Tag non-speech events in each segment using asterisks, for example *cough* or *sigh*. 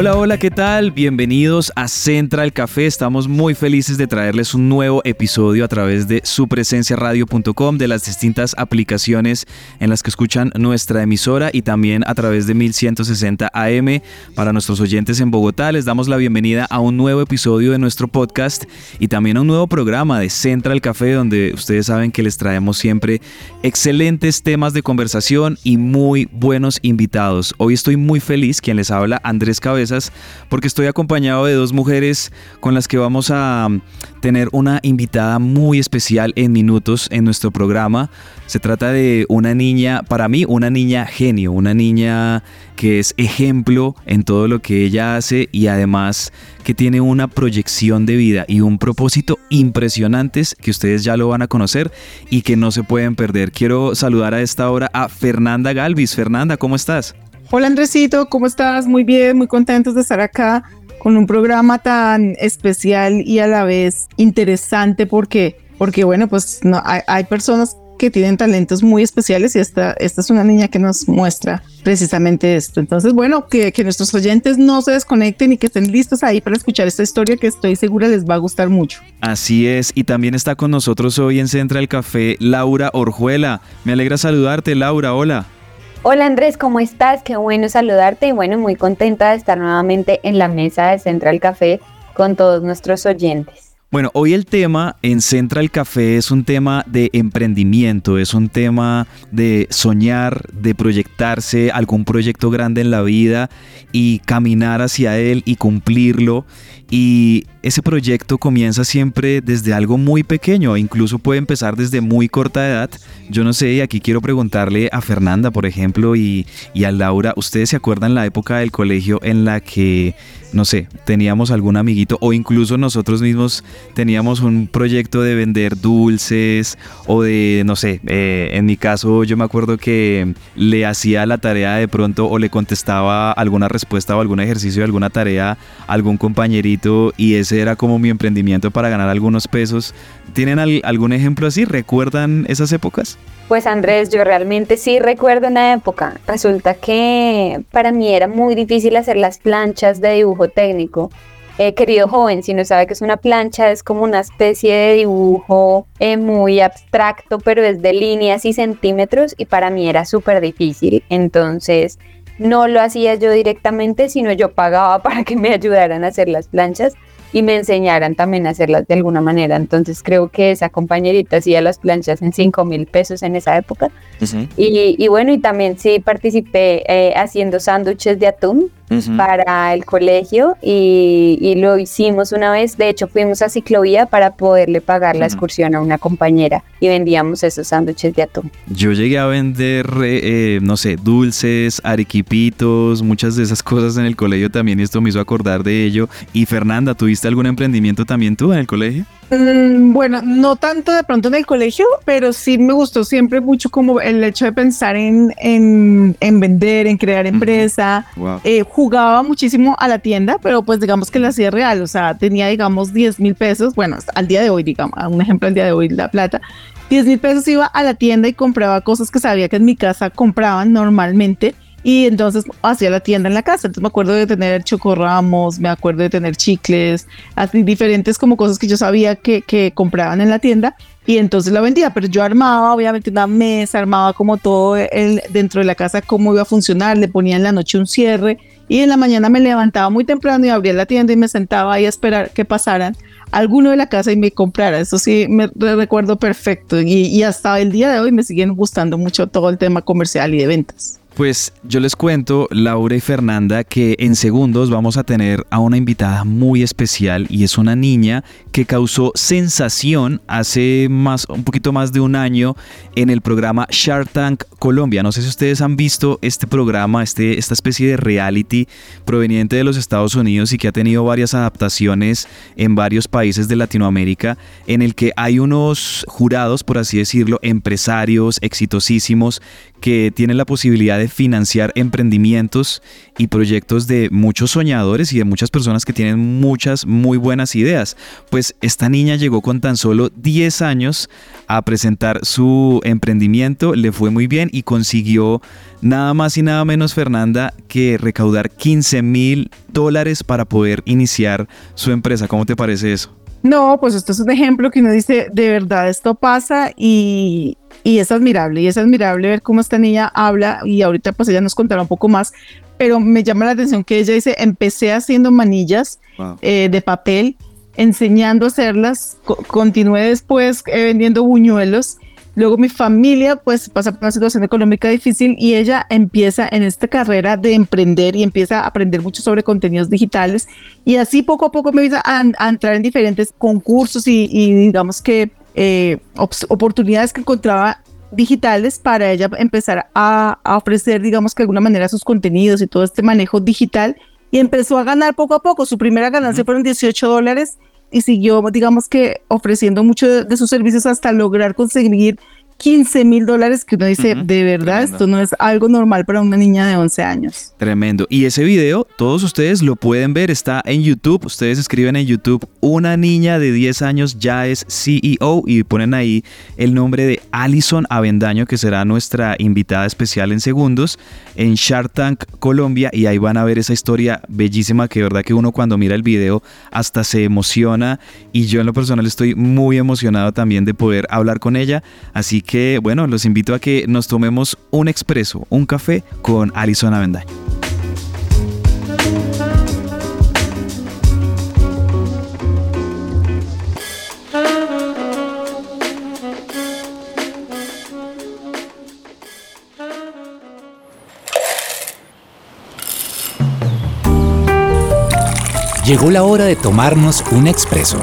Hola, hola, ¿qué tal? Bienvenidos a Central Café. Estamos muy felices de traerles un nuevo episodio a través de supresenciaradio.com, de las distintas aplicaciones en las que escuchan nuestra emisora y también a través de 1160 AM. Para nuestros oyentes en Bogotá, les damos la bienvenida a un nuevo episodio de nuestro podcast y también a un nuevo programa de Central Café, donde ustedes saben que les traemos siempre excelentes temas de conversación y muy buenos invitados. Hoy estoy muy feliz, quien les habla, Andrés Porque estoy acompañado de dos mujeres con las que vamos a mm, tener una invitada muy especial en minutos en nuestro programa. Se trata de una niña, para mí, una niña genio, una niña que es ejemplo en todo lo que ella hace y además que tiene una proyección de vida y un propósito impresionantes que ustedes ya lo van a conocer y que no se pueden perder. Quiero saludar a esta hora a Fernanda Galvis. Fernanda, ¿cómo estás? Hola Andresito, ¿cómo estás? Muy bien, muy contentos de estar acá con un programa tan especial y a la vez interesante porque, porque bueno, pues no, hay, hay personas que tienen talentos muy especiales y esta, esta es una niña que nos muestra precisamente esto. Entonces, bueno, que, que nuestros oyentes no se desconecten y que estén listos ahí para escuchar esta historia que estoy segura les va a gustar mucho. Así es, y también está con nosotros hoy en Central Café Laura Orjuela. Me alegra saludarte, Laura, hola. Hola Andrés, ¿cómo estás? Qué bueno saludarte y bueno, muy contenta de estar nuevamente en la mesa de Central Café con todos nuestros oyentes. Bueno, hoy el tema en Central Café es un tema de emprendimiento, es un tema de soñar, de proyectarse algún proyecto grande en la vida y caminar hacia él y cumplirlo. Y ese proyecto comienza siempre desde algo muy pequeño, incluso puede empezar desde muy corta edad. Yo no sé, y aquí quiero preguntarle a Fernanda, por ejemplo, y, y a Laura, ¿ustedes se acuerdan la época del colegio en la que no sé, teníamos algún amiguito o incluso nosotros mismos teníamos un proyecto de vender dulces o de, no sé, eh, en mi caso yo me acuerdo que le hacía la tarea de pronto o le contestaba alguna respuesta o algún ejercicio de alguna tarea a algún compañerito y ese era como mi emprendimiento para ganar algunos pesos. ¿Tienen al- algún ejemplo así? ¿Recuerdan esas épocas? Pues Andrés, yo realmente sí recuerdo una época. Resulta que para mí era muy difícil hacer las planchas de dibujo técnico. Eh, querido joven, si no sabe que es una plancha, es como una especie de dibujo eh, muy abstracto, pero es de líneas y centímetros y para mí era súper difícil. Entonces no lo hacía yo directamente, sino yo pagaba *laughs* para que me ayudaran a hacer las planchas y me enseñaran también a hacerlas de alguna manera. Entonces creo que esa compañerita hacía las planchas en 5 mil pesos en esa época. Y, y bueno, y también sí participé eh, haciendo sándwiches de atún para el colegio y, y lo hicimos una vez. De hecho, fuimos a ciclovía para poderle pagar la Ujú. excursión a una compañera y vendíamos esos sándwiches de atún. Yo llegué a vender, eh, eh, no sé, dulces, arequipitos, muchas de esas cosas en el colegio también esto me hizo acordar de ello. Y Fernanda, ¿tuviste algún emprendimiento también tú en el colegio? Mm, bueno, no tanto de pronto en el colegio, pero sí me gustó siempre mucho como el hecho de pensar en, en, en vender, en crear empresa. Wow. Eh, jugaba muchísimo a la tienda, pero pues digamos que la hacía real, o sea, tenía digamos 10 mil pesos, bueno, al día de hoy, digamos, un ejemplo al día de hoy, la plata. 10 mil pesos iba a la tienda y compraba cosas que sabía que en mi casa compraban normalmente y entonces hacía la tienda en la casa. Entonces me acuerdo de tener chocorramos, me acuerdo de tener chicles, así diferentes como cosas que yo sabía que, que compraban en la tienda y entonces la vendía, pero yo armaba obviamente una mesa, armaba como todo el, dentro de la casa cómo iba a funcionar, le ponía en la noche un cierre y en la mañana me levantaba muy temprano y abría la tienda y me sentaba ahí a esperar que pasaran alguno de la casa y me comprara. Eso sí, me re- recuerdo perfecto y, y hasta el día de hoy me siguen gustando mucho todo el tema comercial y de ventas. Pues yo les cuento, Laura y Fernanda, que en segundos vamos a tener a una invitada muy especial y es una niña que causó sensación hace más, un poquito más de un año en el programa Shark Tank Colombia. No sé si ustedes han visto este programa, este, esta especie de reality proveniente de los Estados Unidos y que ha tenido varias adaptaciones en varios países de Latinoamérica, en el que hay unos jurados, por así decirlo, empresarios exitosísimos que tienen la posibilidad de financiar emprendimientos y proyectos de muchos soñadores y de muchas personas que tienen muchas muy buenas ideas. Pues esta niña llegó con tan solo 10 años a presentar su emprendimiento, le fue muy bien y consiguió nada más y nada menos, Fernanda, que recaudar 15 mil dólares para poder iniciar su empresa. ¿Cómo te parece eso? No, pues esto es un ejemplo que uno dice, de verdad esto pasa y, y es admirable, y es admirable ver cómo esta niña habla y ahorita pues ella nos contará un poco más, pero me llama la atención que ella dice, empecé haciendo manillas eh, de papel, enseñando a hacerlas, continué después eh, vendiendo buñuelos, luego mi familia pues pasa por una situación económica difícil y ella empieza en esta carrera de emprender y empieza a aprender mucho sobre contenidos digitales y así poco a poco me empieza a, entrar en diferentes concursos y, y digamos que eh, oportunidades que encontraba digitales para ella empezar a, ofrecer, digamos que de alguna manera, sus contenidos y todo este manejo digital. Y empezó a ganar poco a poco. Su primera ganancia fueron 18 dólares y siguió, digamos que, ofreciendo mucho de sus servicios hasta lograr conseguir 15 mil dólares que uno dice, de verdad, esto no es algo normal para una niña de 11 años. Tremendo. Y ese video, todos ustedes lo pueden ver, está en YouTube. Ustedes escriben en YouTube, una niña de 10 años ya es CEO y ponen ahí el nombre de Alison Avendaño, que será nuestra invitada especial en segundos, en Shark Tank Colombia. Y ahí van a ver esa historia bellísima que de verdad que uno cuando mira el video hasta se emociona. Y yo en lo personal estoy muy emocionado también de poder hablar con ella. Así que bueno, los invito a que nos tomemos un expreso, un café con Alison Avendaño. Llegó la hora de tomarnos un expreso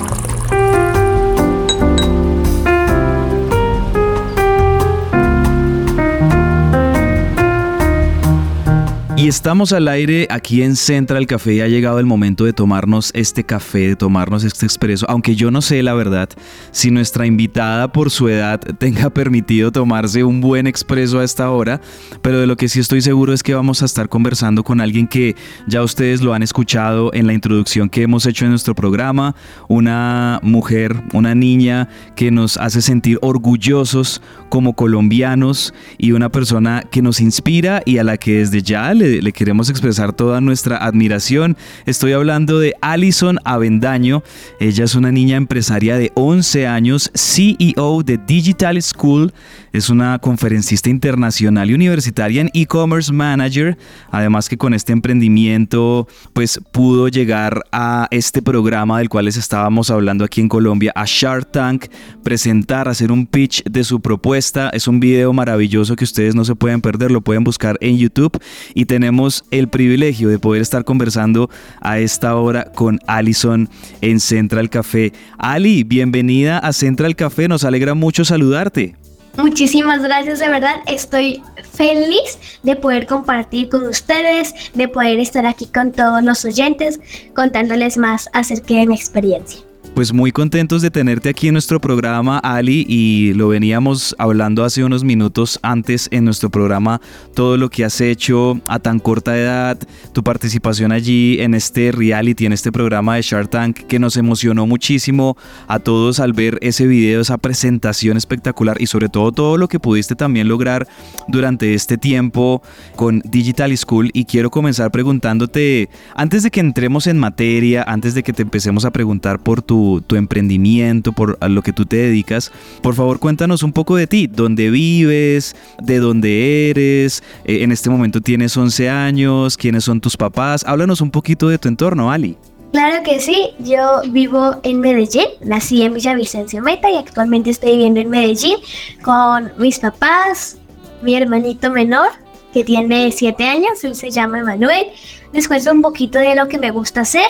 Y estamos al aire aquí en Central Café. Y ha llegado el momento de tomarnos este café, de tomarnos este expreso, aunque yo no sé la verdad si nuestra invitada por su edad *laughs* tenga permitido tomarse un buen expreso a esta hora, pero de lo que sí estoy seguro es que vamos a estar conversando con alguien que ya ustedes lo han escuchado en la introducción que hemos hecho en nuestro programa, una mujer, una niña que nos hace sentir orgullosos como colombianos y una persona que nos inspira y a la que desde ya le queremos expresar toda nuestra admiración. Estoy hablando de Alison Avendaño. Ella es una niña empresaria de 11 años, CEO de Digital School. Es una conferencista internacional y universitaria en e-commerce manager. Además que con este emprendimiento pues pudo llegar a este programa del cual les estábamos hablando aquí en Colombia, a Shark Tank, presentar, hacer un pitch de su propuesta. Es un video maravilloso que ustedes no se pueden perder, lo pueden buscar en YouTube y tenemos el privilegio de poder estar conversando a esta hora con Alison en Central Café. Ali, bienvenida a Central Café, nos alegra mucho saludarte. Muchísimas gracias, de verdad estoy feliz de poder compartir con ustedes, de poder estar aquí con todos los oyentes, contándoles más acerca de mi experiencia. Pues muy contentos de tenerte aquí en nuestro programa, Ali, y lo veníamos hablando hace unos minutos antes en nuestro programa, todo lo que has hecho a tan corta edad, tu participación allí en este reality, en este programa de Shark Tank, que nos emocionó muchísimo a todos al ver ese video, esa presentación espectacular y sobre todo todo lo que pudiste también lograr durante este tiempo con Digital School. Y quiero comenzar preguntándote, antes de que entremos en materia, antes de que te empecemos a preguntar por tu tu, emprendimiento, por lo que tú te dedicas. Por favor, cuéntanos un poco de ti, dónde vives, de dónde eres, eh, en este momento tienes 11 años, quiénes son tus papás. Háblanos un poquito de tu entorno, Ali. Claro que sí, yo vivo en Medellín, nací en Villavicencio Meta y actualmente estoy viviendo en Medellín con mis papás, mi hermanito menor que tiene 7 años, él se llama Emanuel. Les cuento un poquito de lo que me gusta hacer.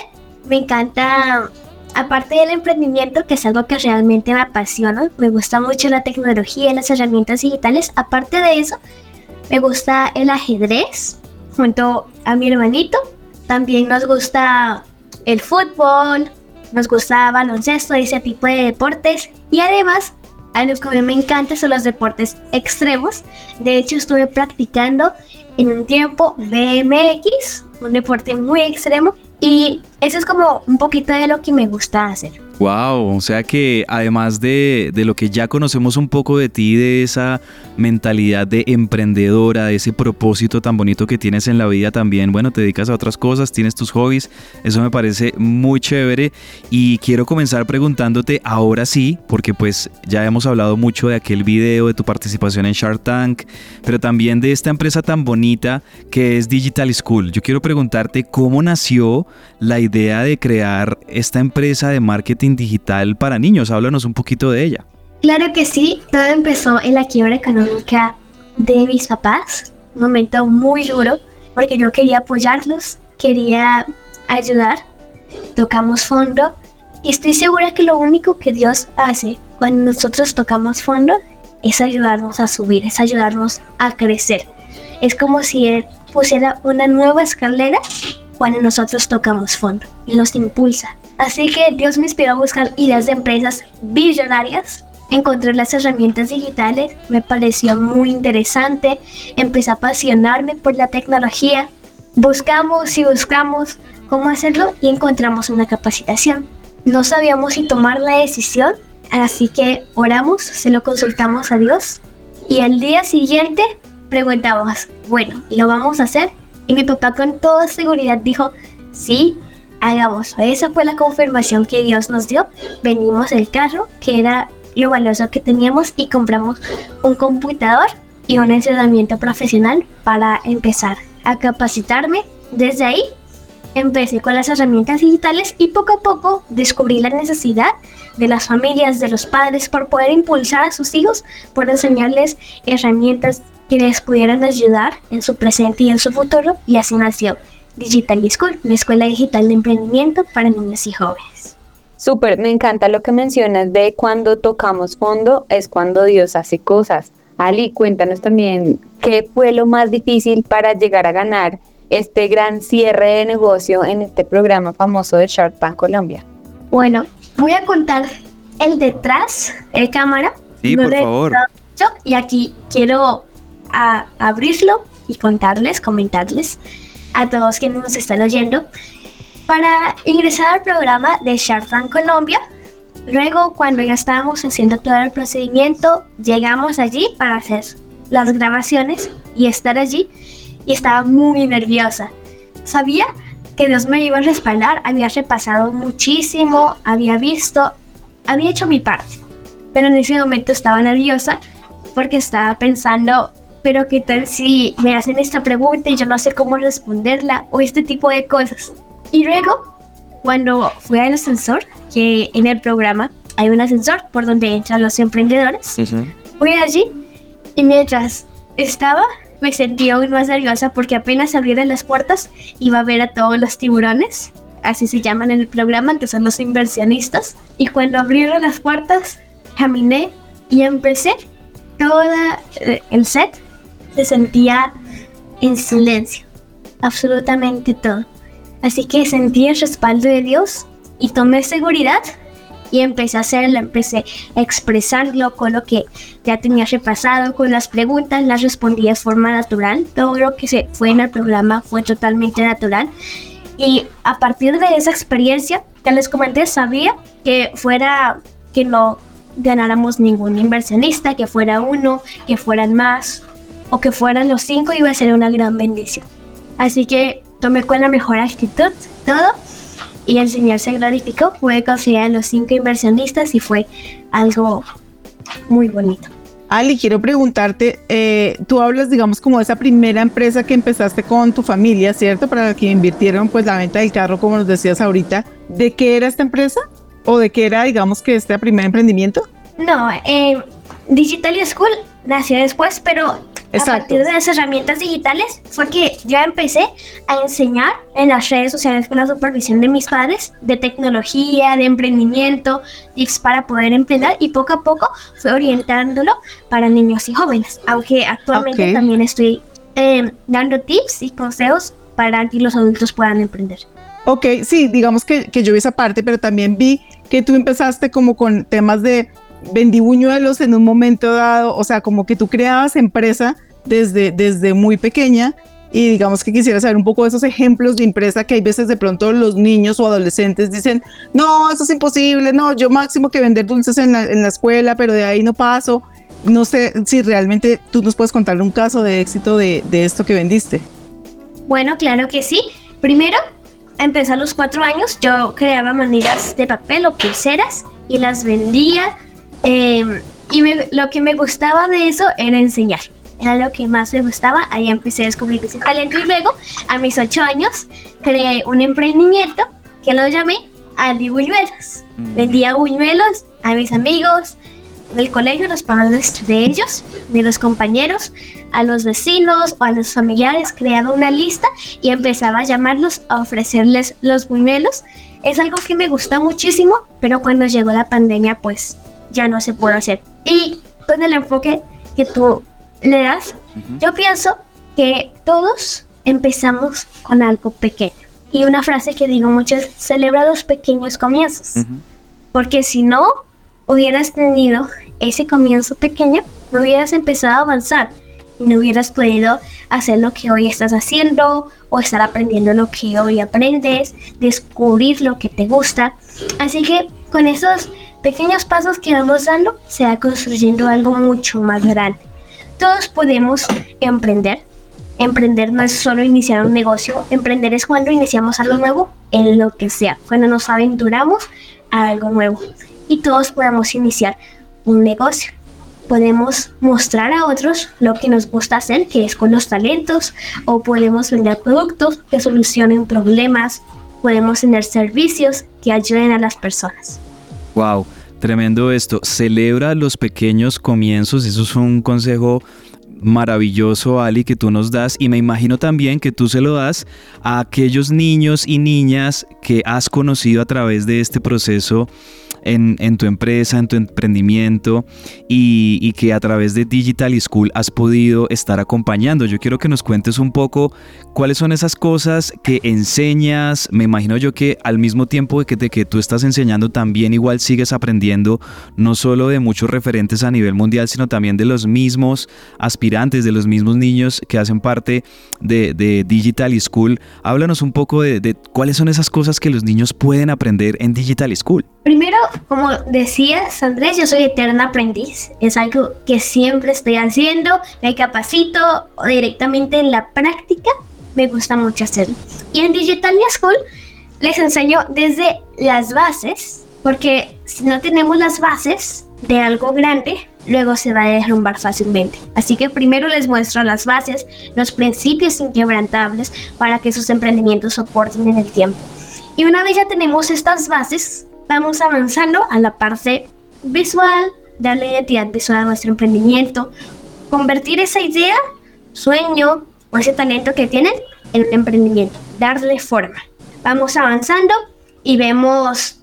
Me encanta, aparte del emprendimiento, que es algo que realmente me apasiona, me gusta mucho la tecnología y las herramientas digitales. Aparte de eso, me gusta el ajedrez junto a mi hermanito. También nos gusta el fútbol, nos gusta baloncesto y ese tipo de deportes. Y además, a los que a mí me encantan son los deportes extremos. De hecho, estuve practicando en un tiempo BMX, un deporte muy extremo. Y eso es como un poquito de lo que me gusta hacer. Wow, o sea que además de, de, lo que ya conocemos un poco de ti, de esa mentalidad de emprendedora, de ese propósito tan bonito que tienes en la vida también, bueno, te dedicas a otras cosas, tienes tus hobbies, eso me parece muy chévere y quiero comenzar preguntándote ahora sí, porque pues ya hemos hablado mucho de aquel video, de tu participación en Shark Tank, pero también de esta empresa tan bonita que es Digital School. Yo quiero preguntarte cómo nació la idea de crear esta empresa de marketing digital para niños. Háblanos un poquito de ella. Claro que sí, todo empezó en la quiebra económica de mis papás, un momento muy duro, porque yo quería apoyarlos, quería ayudar, tocamos fondo y estoy segura que lo único que Dios hace cuando nosotros tocamos fondo es ayudarnos a subir, es ayudarnos a crecer. Es como si Él pusiera una nueva escalera cuando nosotros tocamos fondo y nos impulsa. Así que Dios me inspiró a buscar ideas de empresas billonarias. Encontré las herramientas digitales, me pareció muy interesante, empecé a apasionarme por la tecnología. Buscamos y buscamos cómo hacerlo y encontramos una capacitación. No sabíamos si tomar la decisión, así que oramos, se lo consultamos a Dios y al día siguiente preguntamos, bueno, ¿lo vamos a hacer? Y mi papá con toda seguridad dijo, sí, hagamos. Esa fue la confirmación que Dios nos dio. Venimos el carro, que era lo valioso que teníamos, y compramos un computador y un entrenamiento profesional para empezar a capacitarme. Desde ahí empecé con las herramientas digitales y poco a poco descubrí la necesidad de las familias, de los padres, por poder impulsar a sus hijos, por enseñarles herramientas que les pudieran ayudar en su presente y en su futuro, y así nació Digital School, la escuela digital de emprendimiento para niños y jóvenes. Súper, me encanta lo que mencionas de cuando tocamos fondo es cuando Dios hace cosas. Ali, cuéntanos también qué fue lo más difícil para llegar a ganar este gran cierre de negocio en este programa famoso de Shark Tank Colombia. Bueno, voy a contar el detrás de cámara. Sí, por favor. Y aquí quiero abrirlo y contarles, comentarles a todos quienes nos están oyendo para ingresar al programa de Shark Tank Colombia. Luego, cuando ya estábamos haciendo todo el procedimiento, llegamos allí para hacer las grabaciones y estar allí y estaba muy nerviosa. Sabía que Dios me iba a respaldar, había repasado muchísimo, había visto, había hecho mi parte, pero en ese momento estaba nerviosa porque estaba pensando pero qué tal si me hacen esta pregunta y yo no sé cómo responderla o este tipo de cosas. Y luego, cuando fui al ascensor, que en el programa hay un ascensor por donde entran los emprendedores, fui allí y mientras estaba me sentí aún más nerviosa porque apenas abrieron las puertas iba a ver a todos los tiburones, así se llaman en el programa, que son los inversionistas. Y cuando abrieron las puertas, caminé y empecé todo eh, el set se sentía en silencio, absolutamente todo. Así que sentí el respaldo de Dios y tomé seguridad y empecé a hacerlo, empecé a expresarlo con lo que ya tenía repasado, con las preguntas, las respondí de forma natural. Todo lo que se fue en el programa fue totalmente natural. Y a partir de esa experiencia que les comenté, sabía que fuera que no ganáramos ningún inversionista, que fuera uno, que fueran más, o que fueran los cinco iba a ser una gran bendición. Así que tomé con la mejor actitud todo y el Señor se glorificó. Pude considerar los cinco inversionistas y fue algo muy bonito. Ali, quiero preguntarte, eh, tú hablas, digamos, como de esa primera empresa que empezaste con tu familia, ¿cierto? Para que invirtieron pues la venta del carro, como nos decías ahorita. ¿De qué era esta empresa? ¿O de qué era, digamos, que este primer emprendimiento? No, eh, Digital School nació después, pero a partir de las herramientas digitales fue que yo empecé a enseñar en las redes sociales con la supervisión de mis padres de tecnología, de emprendimiento, tips para poder emprender y poco a poco fue orientándolo para niños y jóvenes, aunque actualmente también estoy eh, dando tips y consejos para que los adultos puedan emprender. Ok, sí, digamos que, que yo vi esa parte, pero también vi que tú empezaste como con temas de vendí buñuelos en un momento dado, o sea, como que tú creabas empresa desde, desde muy pequeña y digamos que quisiera saber un poco de esos ejemplos de empresa que hay veces de pronto los niños o adolescentes dicen, no, eso es imposible, no, yo máximo que vender dulces en la, en la escuela, pero de ahí no paso. No sé si realmente tú nos puedes contar un caso de éxito de, de esto que vendiste. Bueno, claro que sí. Primero, empecé a los cuatro años, yo creaba maneras de papel o pulseras y las vendía Em, y lo que me gustaba de eso era enseñar. Era lo que más me gustaba. Ahí empecé a descubrir ese talento. Y luego, a mis ocho años, creé un emprendimiento que lo llamé Andy Buñuelos. Mm. Vendía buñuelos a mis amigos del colegio, los padres de ellos, de los compañeros, a los vecinos o a los familiares. Creaba una lista y empezaba a llamarlos a ofrecerles los buñuelos. Es algo que me gusta muchísimo, pero cuando llegó la pandemia, pues ya no se puede hacer. Y con el enfoque que tú le das, yo pienso que todos empezamos con algo pequeño. Y una frase que digo mucho es, celebra los pequeños comienzos. Porque si no hubieras tenido ese comienzo pequeño, no hubieras empezado a avanzar y no hubieras podido hacer lo que hoy estás haciendo o estar aprendiendo lo que hoy aprendes, descubrir lo que te gusta. Así que con esos pequeños pasos que vamos dando, se va construyendo algo mucho más grande. Todos podemos emprender. Emprender no es solo iniciar un negocio, emprender es cuando iniciamos algo nuevo en lo que sea, cuando nos aventuramos a algo nuevo. Y todos podemos iniciar un negocio. Podemos mostrar a otros lo que nos gusta hacer, que es con los talentos, o podemos vender productos que solucionen problemas, podemos tener servicios que ayuden a las personas. Wow, tremendo esto. Celebra los pequeños comienzos. Eso es un consejo maravilloso, Ali, que tú nos das y me imagino también que tú se lo das a aquellos niños y niñas que has conocido a través de este proceso en, tu empresa, en tu emprendimiento y, que a través de Digital School has podido estar acompañando. Yo quiero que nos cuentes un poco cuáles son esas cosas que enseñas. Me imagino yo que al mismo tiempo de que, tú estás enseñando también igual sigues aprendiendo no solo de muchos referentes a nivel mundial, sino también de los mismos aspirantes, de los mismos niños que hacen parte de, Digital School. Háblanos un poco de cuáles son esas cosas que los niños pueden aprender en Digital School. Primero, como decías, Andrés, yo soy eterna aprendiz. Es algo que siempre estoy haciendo, me capacito directamente en la práctica. Me gusta mucho hacerlo. Y en Digital School les enseño desde las bases, porque si no tenemos las bases de algo grande, luego se va a derrumbar fácilmente. Así que primero les muestro las bases, los principios inquebrantables para que sus emprendimientos soporten en el tiempo. Y una vez ya tenemos estas bases, vamos avanzando a la parte visual, darle identidad visual a nuestro emprendimiento, convertir esa idea, sueño o ese talento que tienen en un emprendimiento, darle forma. Vamos avanzando y vemos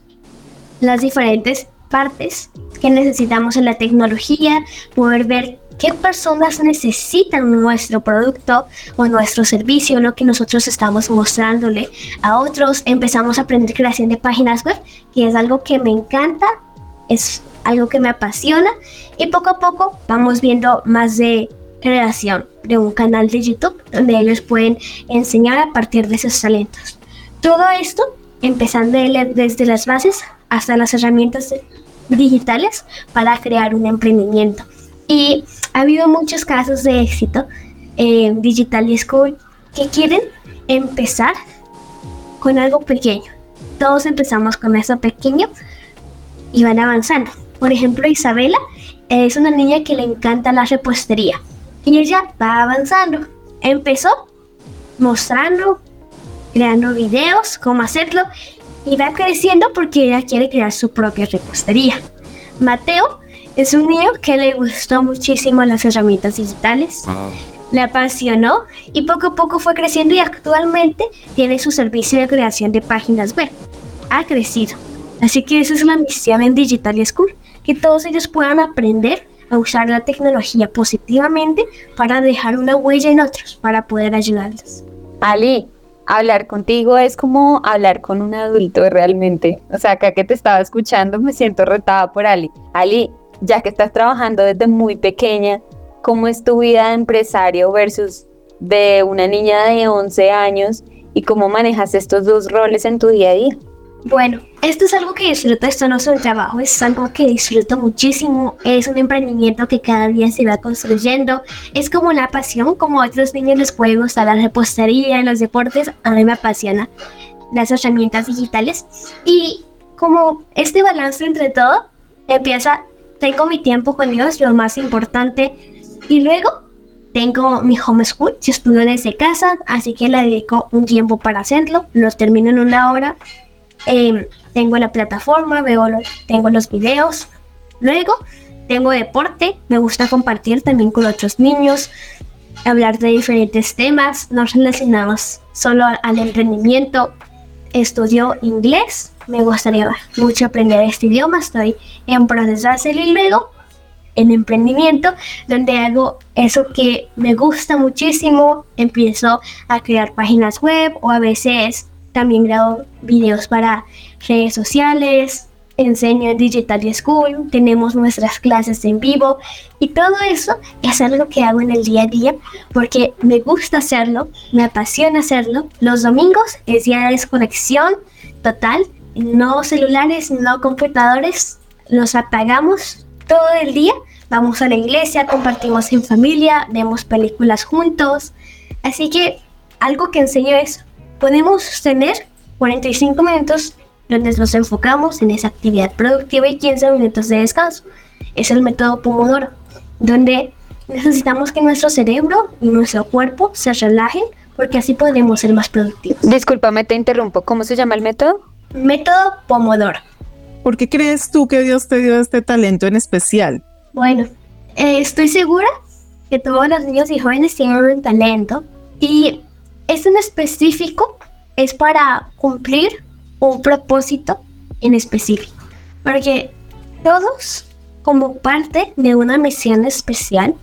las diferentes partes que necesitamos en la tecnología, poder ver qué personas necesitan nuestro producto o nuestro servicio, lo que nosotros estamos mostrándole a otros. Empezamos a aprender creación de páginas web, que es algo que me encanta, es algo que me apasiona y poco a poco vamos viendo más de creación de un canal de YouTube donde ellos pueden enseñar a partir de sus talentos. Todo esto empezando desde las bases hasta las herramientas digitales para crear un emprendimiento. Y ha habido muchos casos de éxito en Digital School que quieren empezar con algo pequeño. Todos empezamos con eso pequeño y van avanzando. Por ejemplo, Isabela es una niña que le encanta la repostería y ella va avanzando. Empezó mostrando, creando videos, cómo hacerlo y va creciendo porque ella quiere crear su propia repostería. Mateo Es un niño que le gustó muchísimo las herramientas digitales, le apasionó y poco a poco fue creciendo y actualmente tiene su servicio de creación de páginas web. Ha crecido. Así que esa es la misión en Digital School, que todos ellos puedan aprender a usar la tecnología positivamente para dejar una huella en otros, para poder ayudarlos. Ali, hablar contigo es como hablar con un adulto realmente. O sea, acá que te estaba escuchando me siento retada por Ali. Ali, ya que estás trabajando desde muy pequeña, ¿cómo es tu vida de empresario versus de una niña de 11 años y cómo manejas estos dos roles en tu día a día? Bueno, esto es algo que disfruto, esto no es un trabajo, es algo que disfruto muchísimo, es un emprendimiento que cada día se va construyendo, es como una pasión, como a otros niños les puede gustar la repostería, los deportes, a mí me apasiona las herramientas digitales. Y como este balance entre todo empieza, tengo mi tiempo con Dios, lo más importante, y luego tengo mi homeschool, yo estudio desde casa, así que le dedico un tiempo para hacerlo, lo termino en una hora. Em, tengo la plataforma, veo tengo los videos. Luego tengo deporte, me gusta compartir también con otros niños, hablar de diferentes temas, no relacionados solo al emprendimiento. Estudio inglés, me gustaría mucho aprender este idioma, estoy en proceso de hacerlo luego en emprendimiento, donde hago eso que me gusta muchísimo, empiezo a crear páginas web o a veces también grabo videos para redes sociales, enseño en Digital School, tenemos nuestras clases en vivo y todo eso es algo que hago en el día a día porque me gusta hacerlo, me apasiona hacerlo. Los domingos es día de desconexión total, no celulares, no computadores, los apagamos todo el día, vamos a la iglesia, compartimos en familia, vemos películas juntos. Así que algo que enseño es podemos tener 45 minutos donde nos enfocamos en esa actividad productiva y 15 minutos de descanso. Es el método Pomodoro, donde necesitamos que nuestro cerebro y nuestro cuerpo se relajen porque así podremos ser más productivos. Discúlpame, te interrumpo. ¿Cómo se llama el método? Método Pomodoro. ¿Por qué crees tú que Dios te dio este talento en especial? Bueno, eh, estoy segura que todos los niños y jóvenes tienen un talento y este en específico es para cumplir un propósito en específico. Porque todos, como parte de una misión especial,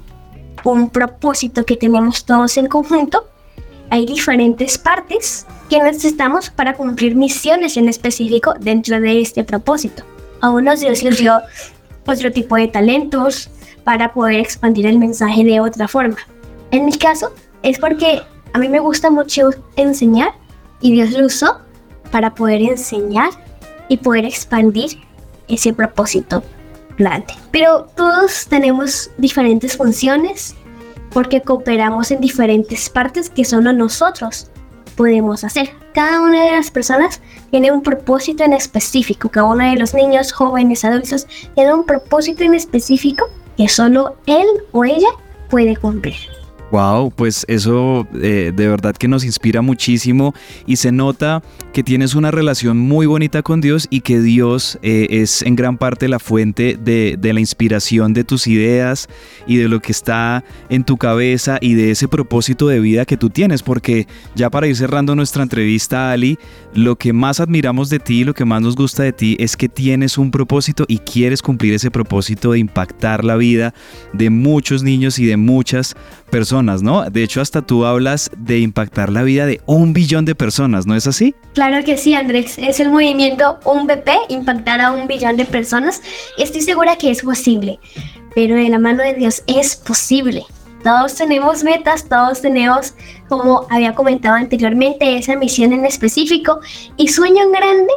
un propósito que tenemos todos en conjunto, hay diferentes partes que necesitamos para cumplir misiones en específico dentro de este propósito. A unos Dios les dio otro tipo de talentos para poder expandir el mensaje de otra forma. En mi caso, es porque a mí me gusta mucho enseñar y Dios lo usó para poder enseñar y poder expandir ese propósito grande. Pero todos tenemos diferentes funciones porque cooperamos en diferentes partes que solo nosotros podemos hacer. Cada una de las personas tiene un propósito en específico. Cada uno de los niños, jóvenes, adultos tiene un propósito en específico que solo él o ella puede cumplir. Wow, pues eso eh, de verdad que nos inspira muchísimo y se nota que tienes una relación muy bonita con Dios y que Dios eh, es en gran parte la fuente de, de, la inspiración de tus ideas y de lo que está en tu cabeza y de ese propósito de vida que tú tienes, porque ya para ir cerrando nuestra entrevista, Ali, lo que más admiramos de ti, lo que más nos gusta de ti es que tienes un propósito y quieres cumplir ese propósito de impactar la vida de muchos niños y de muchas personas, ¿no? De hecho, hasta tú hablas de impactar la vida de un billón de personas, ¿no es así? Claro que sí, Andrés. Es el movimiento Un BP, impactar a un billón de personas. Estoy segura que es posible, pero de la mano de Dios es posible. Todos tenemos metas, todos tenemos, como había comentado anteriormente, esa misión en específico y sueño en grande,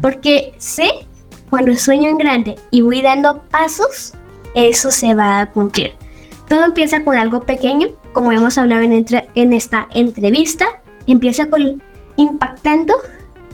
porque sé cuando sueño en grande y voy dando pasos, eso se va a cumplir. Todo empieza con algo pequeño, como hemos hablado en, en esta entrevista, empieza con impactando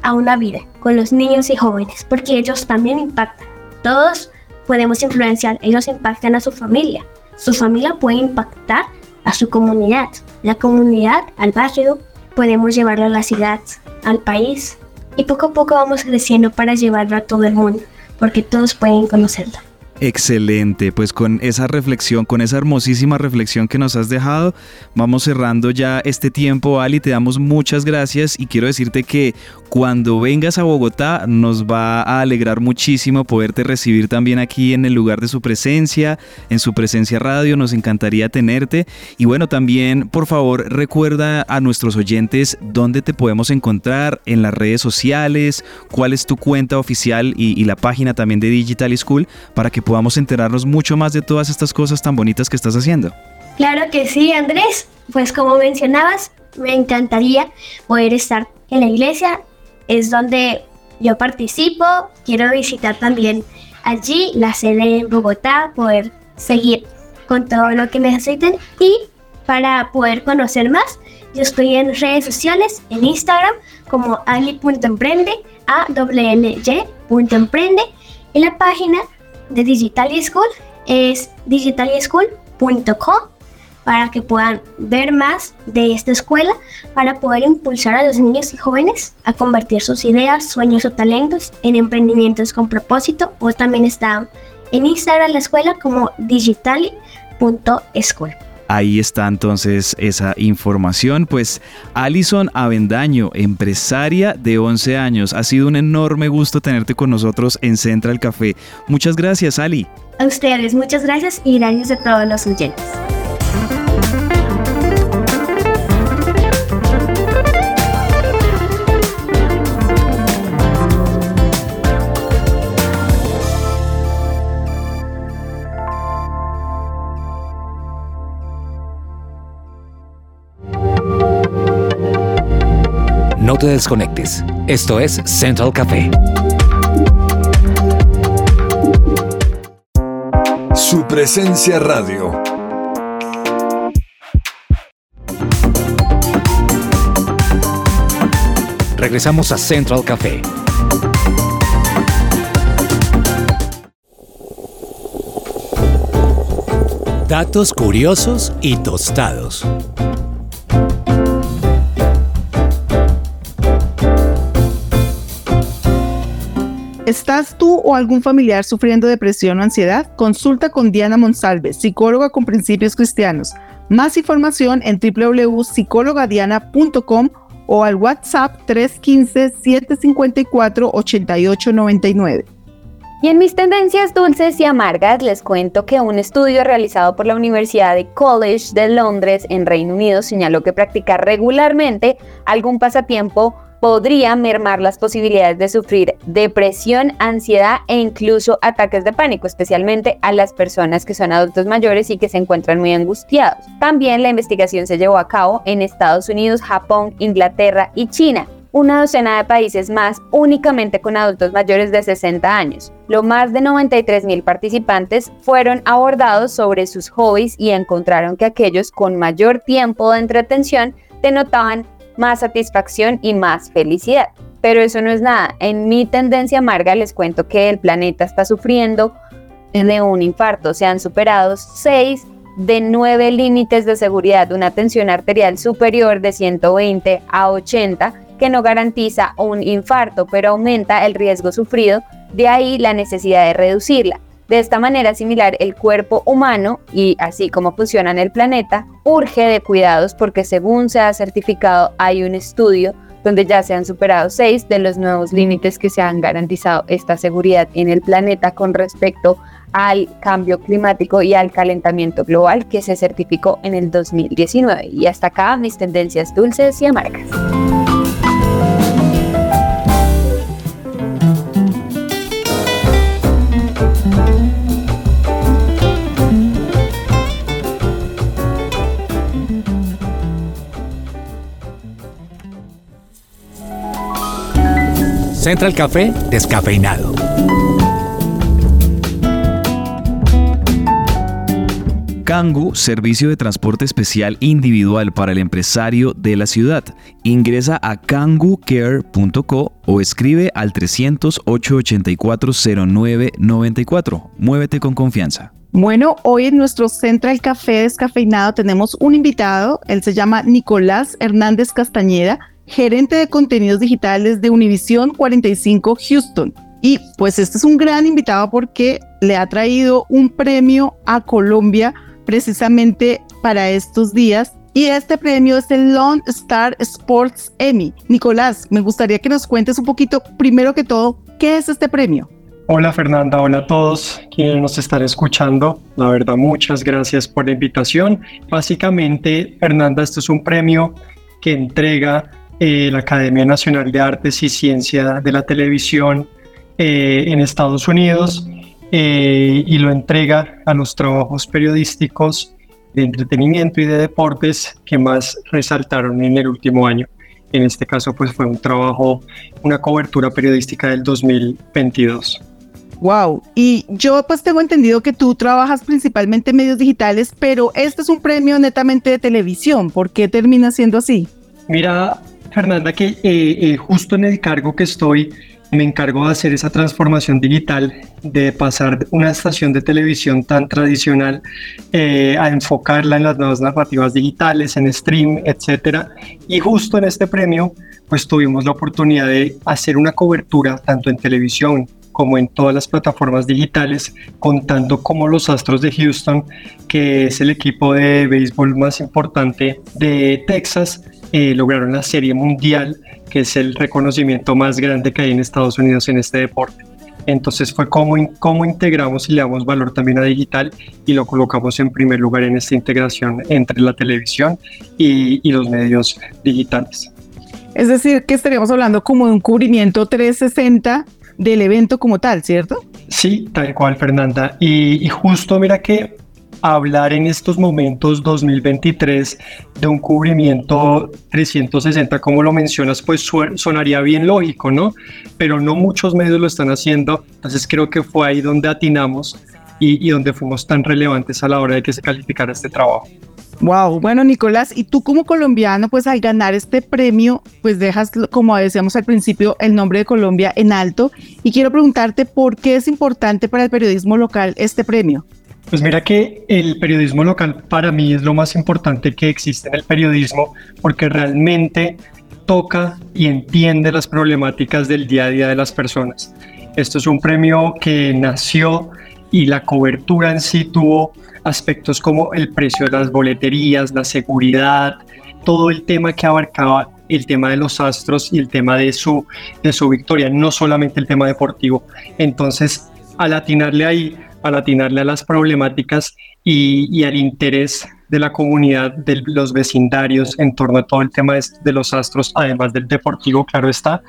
a una vida, con los niños y jóvenes, porque ellos también impactan. Todos podemos influenciar, ellos impactan a su familia, su familia puede impactar a su comunidad, la comunidad al barrio, podemos llevarlo a la ciudad, al país, y poco a poco vamos creciendo para llevarlo a todo el mundo, porque todos pueden conocerlo. Excelente, pues con esa reflexión, con esa hermosísima reflexión que nos has dejado, vamos cerrando ya este tiempo, Ali, te damos muchas gracias y quiero decirte que cuando vengas a Bogotá nos va a alegrar muchísimo poderte recibir también aquí en el lugar de su presencia, en su presencia radio, nos encantaría tenerte. Y bueno, también por favor recuerda a nuestros oyentes dónde te podemos encontrar en las redes sociales, cuál es tu cuenta oficial y, la página también de Digital School para que podamos enterarnos mucho más de todas estas cosas tan bonitas que estás haciendo. Claro que sí, Andrés. Pues como mencionabas, me encantaría poder estar en la iglesia. Es donde yo participo. Quiero visitar también allí la sede en Bogotá, poder seguir con todo lo que necesiten y para poder conocer más, yo estoy en redes sociales, en Instagram como ali.emprende, a emprende, en la página de Digital School es digitalschool.com para que puedan ver más de esta escuela, para poder impulsar a los niños y jóvenes a convertir sus ideas, sueños o talentos en emprendimientos con propósito. O también está en Instagram la escuela como digital.school. Ahí está entonces esa información. Pues Alison Avendaño, empresaria de 11 años. Ha sido un enorme gusto tenerte con nosotros en Central Café. Muchas gracias, Ali. A ustedes, muchas gracias y gracias a todos los oyentes. Te desconectes. Esto es Central Café. Su presencia radio. Regresamos a Central Café. Datos curiosos y tostados. ¿Estás tú o algún familiar sufriendo depresión o ansiedad? Consulta con Diana Monsalve, psicóloga con principios cristianos. Más información en www.psicologadiana.com o al WhatsApp 315-754-8899. Y en mis tendencias dulces y amargas les cuento que un estudio realizado por la Universidad de College de Londres en Reino Unido señaló que practicar regularmente algún pasatiempo podría mermar las posibilidades de sufrir depresión, ansiedad e incluso ataques de pánico, especialmente a las personas que son adultos mayores y que se encuentran muy angustiados. También la investigación se llevó a cabo en Estados Unidos, Japón, Inglaterra y China una docena de países más únicamente con adultos mayores de 60 años. Lo más de 93 mil participantes fueron abordados sobre sus hobbies y encontraron que aquellos con mayor tiempo de entretención denotaban más satisfacción y más felicidad. Pero eso no es nada. En mi tendencia amarga les cuento que el planeta está sufriendo de un infarto. Se han superado 6 de 9 límites de seguridad, una tensión arterial superior de 120 a 80 que no garantiza un infarto, pero aumenta el riesgo sufrido, de ahí la necesidad de reducirla. De esta manera similar, el cuerpo humano y así como funciona en el planeta, urge de cuidados porque según se ha certificado hay un estudio donde ya se han superado seis de los nuevos límites que se han garantizado esta seguridad en el planeta con respecto al cambio climático y al calentamiento global que se certificó en el 2019. Y hasta acá mis tendencias dulces y amargas. Central Café descafeinado. Kangu, servicio de transporte especial individual para el empresario de la ciudad. Ingresa a kangucare.co o escribe al 300-884-0994. Muévete con confianza. Bueno, hoy en nuestro Central Café Descafeinado tenemos un invitado. Él se llama Nicolás Hernández Castañeda, gerente de contenidos digitales de Univisión 45 Houston. Y pues este es un gran invitado porque le ha traído un premio a Colombia precisamente para estos días. Y este premio es el Lone Star Sports Emmy. Nicolás, me gustaría que nos cuentes un poquito, primero que todo, ¿qué es este premio? Hola Fernanda, hola a todos quienes nos están escuchando. La verdad, muchas gracias por la invitación. Básicamente, Fernanda, esto es un premio que entrega eh, la Academia Nacional de Artes y Ciencia de la Televisión eh, en Estados Unidos eh, y lo entrega a los trabajos periodísticos de entretenimiento y de deportes que más resaltaron en el último año. En este caso, pues fue un trabajo, una cobertura periodística del 2022. Wow, y yo pues tengo entendido que tú trabajas principalmente en medios digitales, pero este es un premio netamente de televisión. ¿Por qué termina siendo así? Mira, Fernanda, que eh, eh, justo en el cargo que estoy, me encargo de hacer esa transformación digital, de pasar una estación de televisión tan tradicional eh, a enfocarla en las nuevas narrativas digitales, en stream, etcétera. Y justo en este premio, pues tuvimos la oportunidad de hacer una cobertura tanto en televisión como en todas las plataformas digitales, contando como los Astros de Houston, que es el equipo de béisbol más importante de Texas, eh, lograron la Serie Mundial, que es el reconocimiento más grande que hay en Estados Unidos en este deporte. Entonces fue como, cómo integramos y le damos valor también a digital y lo colocamos en primer lugar en esta integración entre la televisión y, y los medios digitales. Es decir, que estaríamos hablando como de un cubrimiento 360 del evento como tal, ¿cierto? Sí, tal cual, Fernanda. Y, justo mira que hablar en estos momentos 2023 de un cubrimiento 360, como lo mencionas, pues sonaría bien lógico, ¿no? Pero no muchos medios lo están haciendo, entonces creo que fue ahí donde atinamos y, y donde fuimos tan relevantes a la hora de que se calificara este trabajo. Wow, bueno Nicolás, y tú como colombiano, pues al ganar este premio, pues dejas, como decíamos al principio, el nombre de Colombia en alto. Y quiero preguntarte por qué es importante para el periodismo local este premio. Pues mira que el periodismo local para mí es lo más importante que existe en el periodismo, porque realmente toca y entiende las problemáticas del día a día de las personas. Esto es un premio que nació y la cobertura en sí tuvo aspectos como el precio de las boleterías, la seguridad, todo el tema que abarcaba el tema de los astros y el tema de su, de su victoria, no solamente el tema deportivo. Entonces, al atinarle ahí, al atinarle a las problemáticas y, al interés de la comunidad, de los vecindarios en torno a todo el tema de, de los astros, además del deportivo, claro está,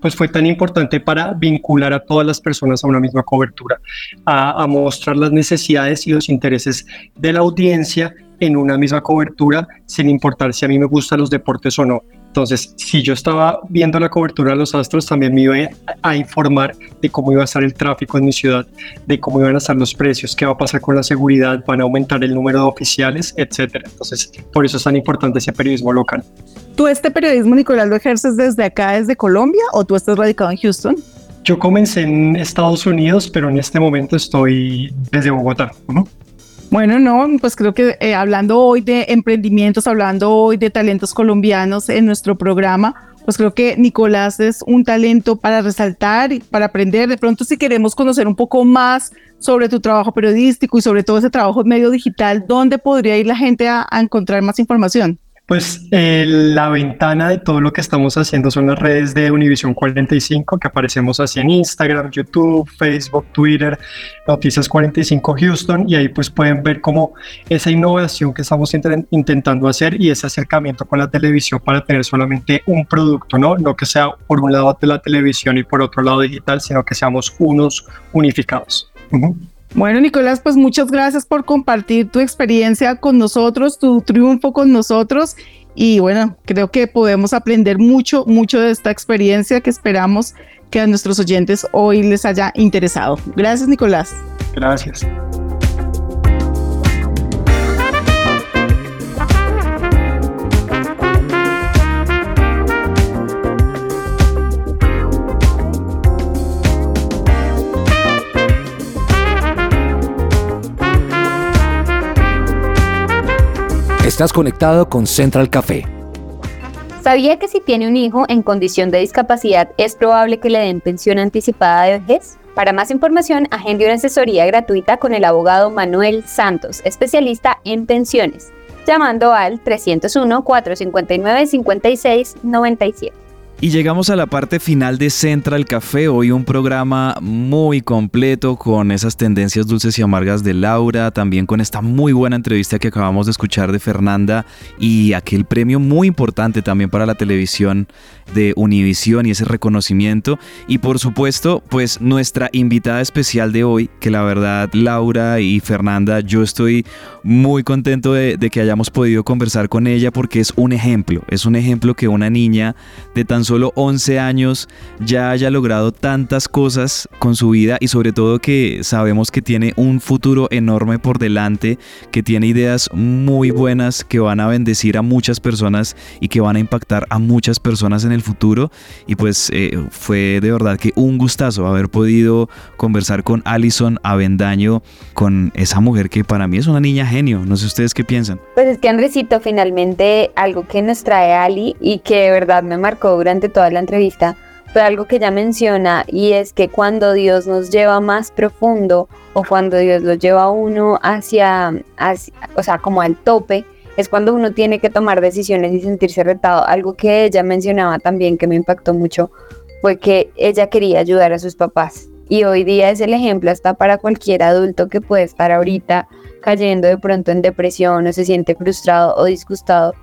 pues fue tan importante para vincular a todas las personas a una misma cobertura, a, a mostrar las necesidades y los intereses de la audiencia en una misma cobertura, sin importar si a mí me gustan los deportes o no. Entonces, si yo estaba viendo la cobertura de los Astros, también me iba a, informar de cómo iba a estar el tráfico en mi ciudad, de cómo iban a estar los precios, qué va a pasar con la seguridad, van a aumentar el número de oficiales, etcétera. Entonces, por eso es tan importante ese periodismo local. ¿Tú este periodismo, Nicolás, lo ejerces desde acá, desde Colombia, o tú estás radicado en Houston? Yo comencé en Estados Unidos, pero en este momento estoy desde Bogotá. ¿no? Bueno, no, pues creo que eh, hablando hoy de emprendimientos, hablando hoy de talentos colombianos en nuestro programa, pues creo que Nicolás es un talento para resaltar y para aprender. De pronto, si queremos conocer un poco más sobre tu trabajo periodístico y sobre todo ese trabajo en medio digital, ¿dónde podría ir la gente a encontrar más información? Pues eh, la ventana de todo lo que estamos haciendo son las redes de Univision 45, que aparecemos así en Instagram, YouTube, Facebook, Twitter, Noticias 45 Houston, y ahí pues pueden ver cómo esa innovación que estamos intentando hacer y ese acercamiento con la televisión para tener solamente un producto, ¿no? No que sea por un lado de la televisión y por otro lado digital, sino que seamos unos unificados. Bueno, Nicolás, pues muchas gracias por compartir tu experiencia con nosotros, tu triunfo con nosotros. Y bueno, creo que podemos aprender mucho, mucho de esta experiencia que esperamos que a nuestros oyentes hoy les haya interesado. Gracias, Nicolás. Gracias. Estás conectado con Central Café. ¿Sabía que si tiene un hijo en condición de discapacidad es probable que le den pensión anticipada de vejez? Para más información, agende una asesoría gratuita con el abogado Manuel Santos, especialista en pensiones, llamando al 301-459-5697. Y llegamos a la parte final de Central Café, hoy un programa muy completo con esas tendencias dulces y amargas de Laura, también con esta muy buena entrevista que acabamos de escuchar de Fernanda y aquel premio muy importante también para la televisión de Univisión y ese reconocimiento. Y por supuesto, pues nuestra invitada especial de hoy, que la verdad Laura y Fernanda, yo estoy muy contento de, de que hayamos podido conversar con ella porque es un ejemplo, es un ejemplo que una niña de tan solo 11 años ya haya logrado tantas cosas con su vida y sobre todo que sabemos que tiene un futuro enorme por delante, que tiene ideas muy buenas que van a bendecir a muchas personas y que van a impactar a muchas personas en el futuro. Y pues eh, fue de verdad que un gustazo haber podido conversar con Alison Avendaño, con esa mujer que para mí es una niña genio. No sé ustedes qué piensan. Pues es que Andresito, finalmente algo que nos trae Ali y que de verdad me marcó durante toda la entrevista fue algo que ella menciona y es que cuando Dios nos lleva más profundo o cuando Dios lo lleva a uno hacia, hacia, o sea, como al tope, es cuando uno tiene que tomar decisiones y sentirse retado. Algo que ella mencionaba también que me impactó mucho fue que ella quería ayudar a sus papás. Y hoy día es el ejemplo hasta para cualquier adulto que puede estar ahorita cayendo de pronto en depresión o se siente frustrado o disgustado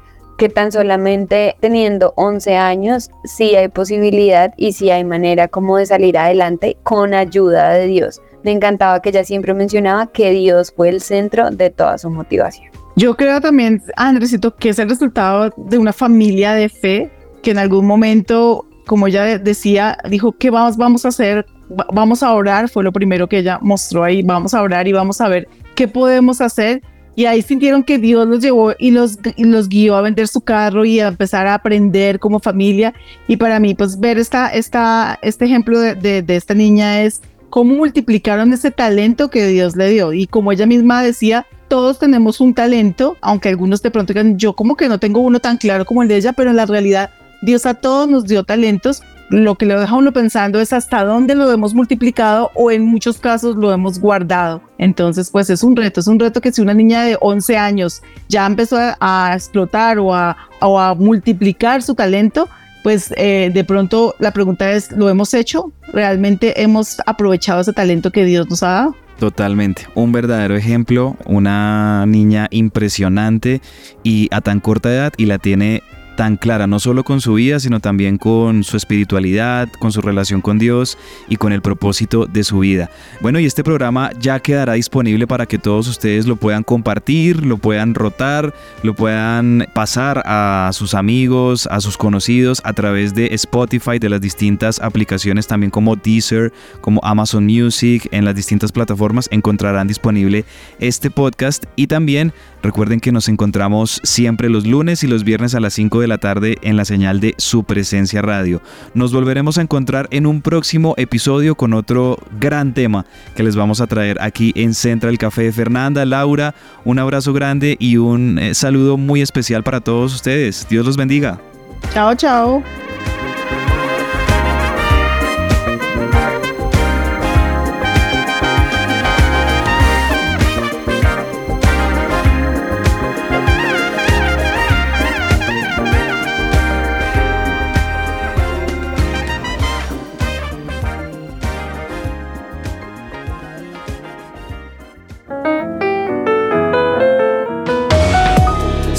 que tan solamente teniendo 11 años sí hay posibilidad y sí hay manera como de salir adelante con ayuda de Dios. Me encantaba que ella siempre mencionaba que Dios fue el centro de toda su motivación. Yo creo también, Andresito, que es el resultado de una familia de fe que en algún momento, como ella decía, dijo, ¿qué vamos, vamos a hacer? Vamos a orar, fue lo primero que ella mostró ahí, vamos a orar y vamos a ver qué podemos hacer y ahí sintieron que Dios los llevó y los, los guió a vender su carro y a empezar a aprender como familia. Y para mí, pues ver esta, esta, este ejemplo de, de, esta niña es cómo multiplicaron ese talento que Dios le dio. Y como ella misma decía, todos tenemos un talento, aunque algunos de pronto digan, yo como que no tengo uno tan claro como el de ella, pero en la realidad Dios a todos nos dio talentos lo que lo deja uno pensando es hasta dónde lo hemos multiplicado o en muchos casos lo hemos guardado. Entonces, pues es un reto, es un reto que si una niña de 11 años ya empezó a, explotar o a, multiplicar su talento, pues eh, de pronto la pregunta es, ¿lo hemos hecho? ¿Realmente hemos aprovechado ese talento que Dios nos ha dado? Totalmente, un verdadero ejemplo, una niña impresionante y a tan corta edad y la tiene tan clara, no solo con su vida, sino también con su espiritualidad, con su relación con Dios y con el propósito de su vida. Bueno, y este programa ya quedará disponible para que todos ustedes lo puedan compartir, lo puedan rotar, lo puedan pasar a sus amigos, a sus conocidos a través de Spotify, de las distintas aplicaciones también como Deezer, como Amazon Music, en las distintas plataformas encontrarán disponible este podcast y también recuerden que nos encontramos siempre los lunes y los viernes a las 5 de la tarde en la señal de su presencia radio. Nos volveremos a encontrar en un próximo episodio con otro gran tema que les vamos a traer aquí en Central Café. Fernanda, Laura, un abrazo grande y un eh, saludo muy especial para todos ustedes. Dios los bendiga. Chao, chao.